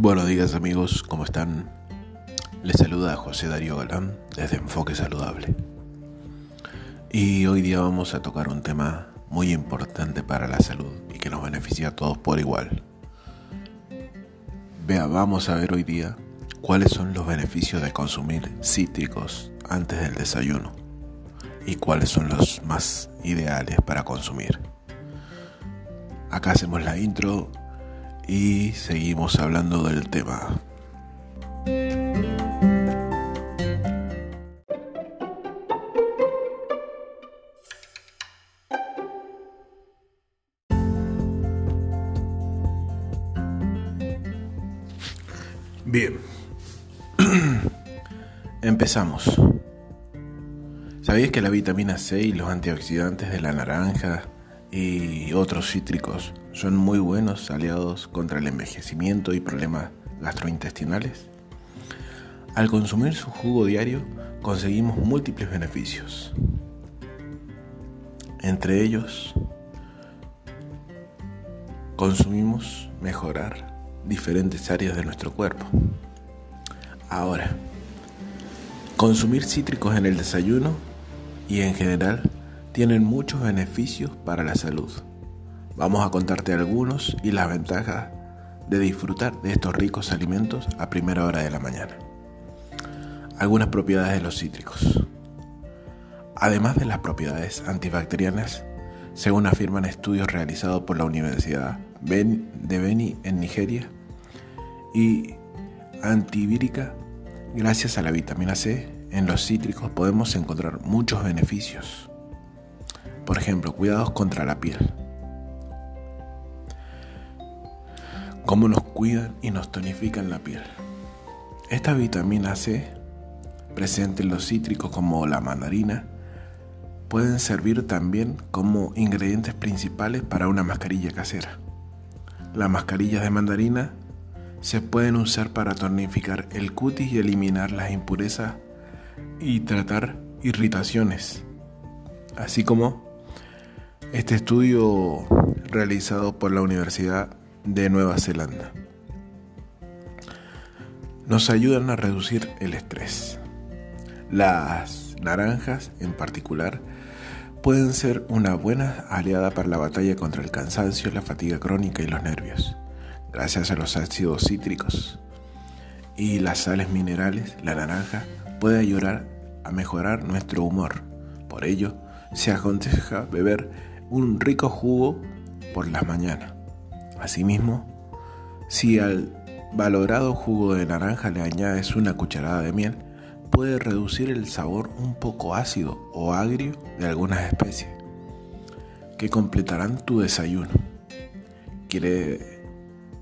Buenos días amigos, ¿cómo están? Les saluda José Darío Galán desde Enfoque Saludable. Y hoy día vamos a tocar un tema muy importante para la salud y que nos beneficia a todos por igual. Vea, vamos a ver hoy día cuáles son los beneficios de consumir cítricos antes del desayuno y cuáles son los más ideales para consumir. Acá hacemos la intro y seguimos hablando del tema. Bien, empezamos. ¿Sabías que la vitamina C y los antioxidantes de la naranja y otros cítricos son muy buenos aliados contra el envejecimiento y problemas gastrointestinales. Al consumir su jugo diario conseguimos múltiples beneficios. Entre ellos, consumimos mejorar diferentes áreas de nuestro cuerpo. Ahora, consumir cítricos en el desayuno y en general tienen muchos beneficios para la salud. Vamos a contarte algunos y las ventajas de disfrutar de estos ricos alimentos a primera hora de la mañana. Algunas propiedades de los cítricos. Además de las propiedades antibacterianas, según afirman estudios realizados por la Universidad de Beni en Nigeria, y antivírica, gracias a la vitamina C, en los cítricos podemos encontrar muchos beneficios. Por ejemplo, cuidados contra la piel. Cómo nos cuidan y nos tonifican la piel. Esta vitamina C, presente en los cítricos como la mandarina, pueden servir también como ingredientes principales para una mascarilla casera. Las mascarillas de mandarina se pueden usar para tonificar el cutis y eliminar las impurezas y tratar irritaciones, así como este estudio realizado por la Universidad de Nueva Zelanda nos ayudan a reducir el estrés. Las naranjas en particular pueden ser una buena aliada para la batalla contra el cansancio, la fatiga crónica y los nervios. Gracias a los ácidos cítricos y las sales minerales, la naranja puede ayudar a mejorar nuestro humor. Por ello, se aconseja beber un rico jugo por las mañanas. Asimismo, si al valorado jugo de naranja le añades una cucharada de miel, puede reducir el sabor un poco ácido o agrio de algunas especies que completarán tu desayuno. ¿Quiere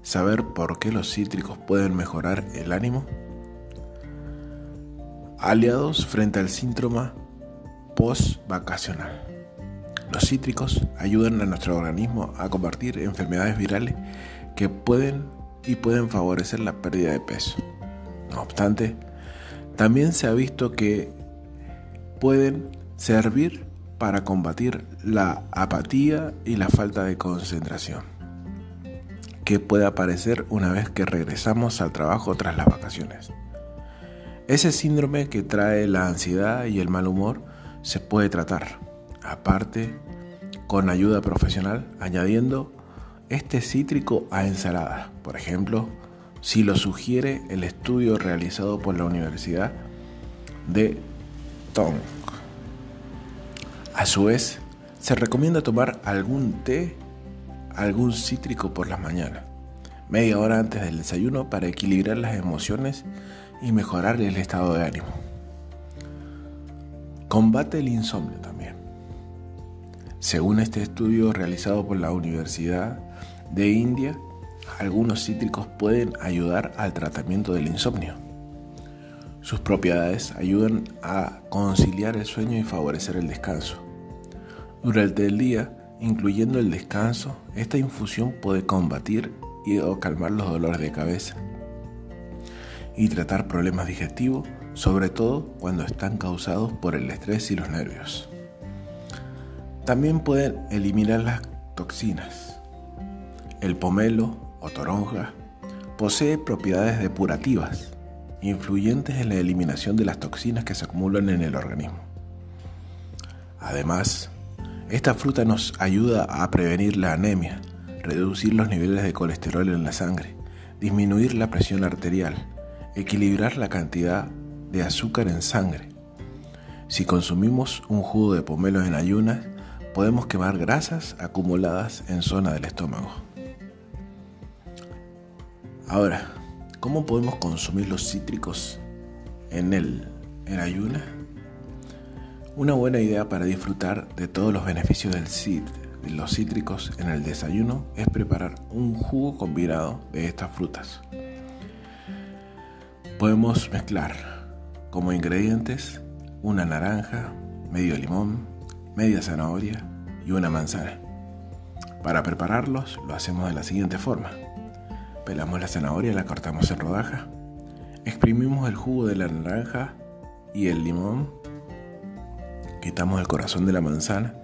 saber por qué los cítricos pueden mejorar el ánimo? Aliados frente al síndrome post-vacacional. Los cítricos ayudan a nuestro organismo a combatir enfermedades virales que pueden y pueden favorecer la pérdida de peso. No obstante, también se ha visto que pueden servir para combatir la apatía y la falta de concentración que puede aparecer una vez que regresamos al trabajo tras las vacaciones. Ese síndrome que trae la ansiedad y el mal humor se puede tratar aparte con ayuda profesional, añadiendo este cítrico a ensalada. Por ejemplo, si lo sugiere el estudio realizado por la Universidad de Tong. A su vez, se recomienda tomar algún té, algún cítrico por las mañanas, media hora antes del desayuno para equilibrar las emociones y mejorar el estado de ánimo. Combate el insomnio también. Según este estudio realizado por la Universidad de India, algunos cítricos pueden ayudar al tratamiento del insomnio. Sus propiedades ayudan a conciliar el sueño y favorecer el descanso. Durante el día, incluyendo el descanso, esta infusión puede combatir y o calmar los dolores de cabeza y tratar problemas digestivos, sobre todo cuando están causados por el estrés y los nervios. También pueden eliminar las toxinas. El pomelo o toronja Posee propiedades depurativas, influyentes en la eliminación de las toxinas que se acumulan en el organismo. Además, esta fruta nos ayuda a prevenir la anemia, reducir los niveles de colesterol en la sangre, disminuir la presión arterial, equilibrar la cantidad de azúcar en sangre. Si consumimos un jugo de pomelo en ayunas, podemos quemar grasas acumuladas en zona del estómago. Ahora, ¿cómo podemos consumir los cítricos en el en ayunas? Una buena idea para disfrutar de todos los beneficios del de los cítricos en el desayuno es preparar un jugo combinado de estas frutas. Podemos mezclar como ingredientes una naranja, medio limón, media zanahoria y una manzana. Para prepararlos lo hacemos de la siguiente forma. Pelamos la zanahoria la cortamos en rodajas. Exprimimos el jugo de la naranja y el limón quitamos el corazón de la manzana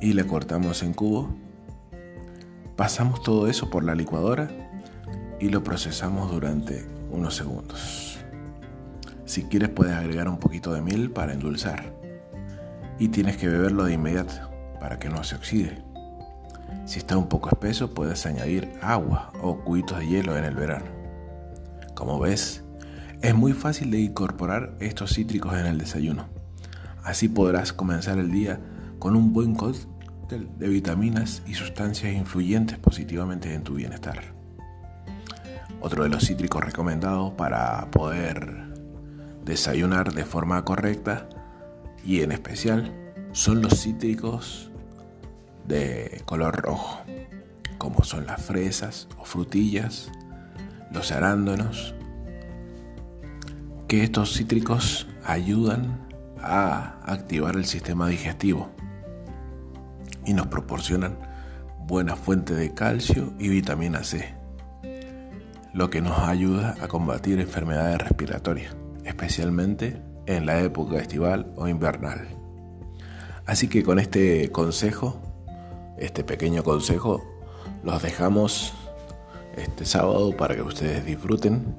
y le cortamos en cubo. Pasamos todo eso por la licuadora y lo procesamos durante unos segundos. Si quieres puedes agregar un poquito de miel para endulzar y tienes que beberlo de inmediato para que no se oxide. Si está un poco espeso puedes añadir agua o cubitos de hielo en el verano. Como ves, es muy fácil de incorporar estos cítricos en el desayuno. Así podrás comenzar el día con un buen cóctel de vitaminas y sustancias influyentes positivamente en tu bienestar. Otro de los cítricos recomendados para poder desayunar de forma correcta y en especial son los cítricos de color rojo, como son las fresas o frutillas, los arándanos, que estos cítricos ayudan a activar el sistema digestivo y nos proporcionan buena fuente de calcio y vitamina C, lo que nos ayuda a combatir enfermedades respiratorias, especialmente en la época estival o invernal. Así que con este consejo, este pequeño consejo, los dejamos este sábado para que ustedes disfruten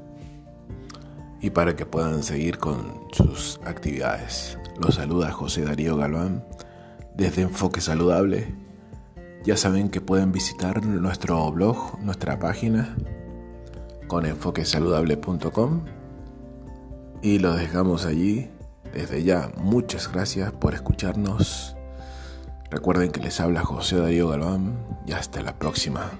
y para que puedan seguir con sus actividades. Los saluda José Darío Galván desde Enfoque Saludable. Ya saben que pueden visitar nuestro blog, nuestra página con enfoquesaludable.com y los dejamos allí. Desde ya, muchas gracias por escucharnos. Recuerden que les habla José Darío Galván y hasta la próxima.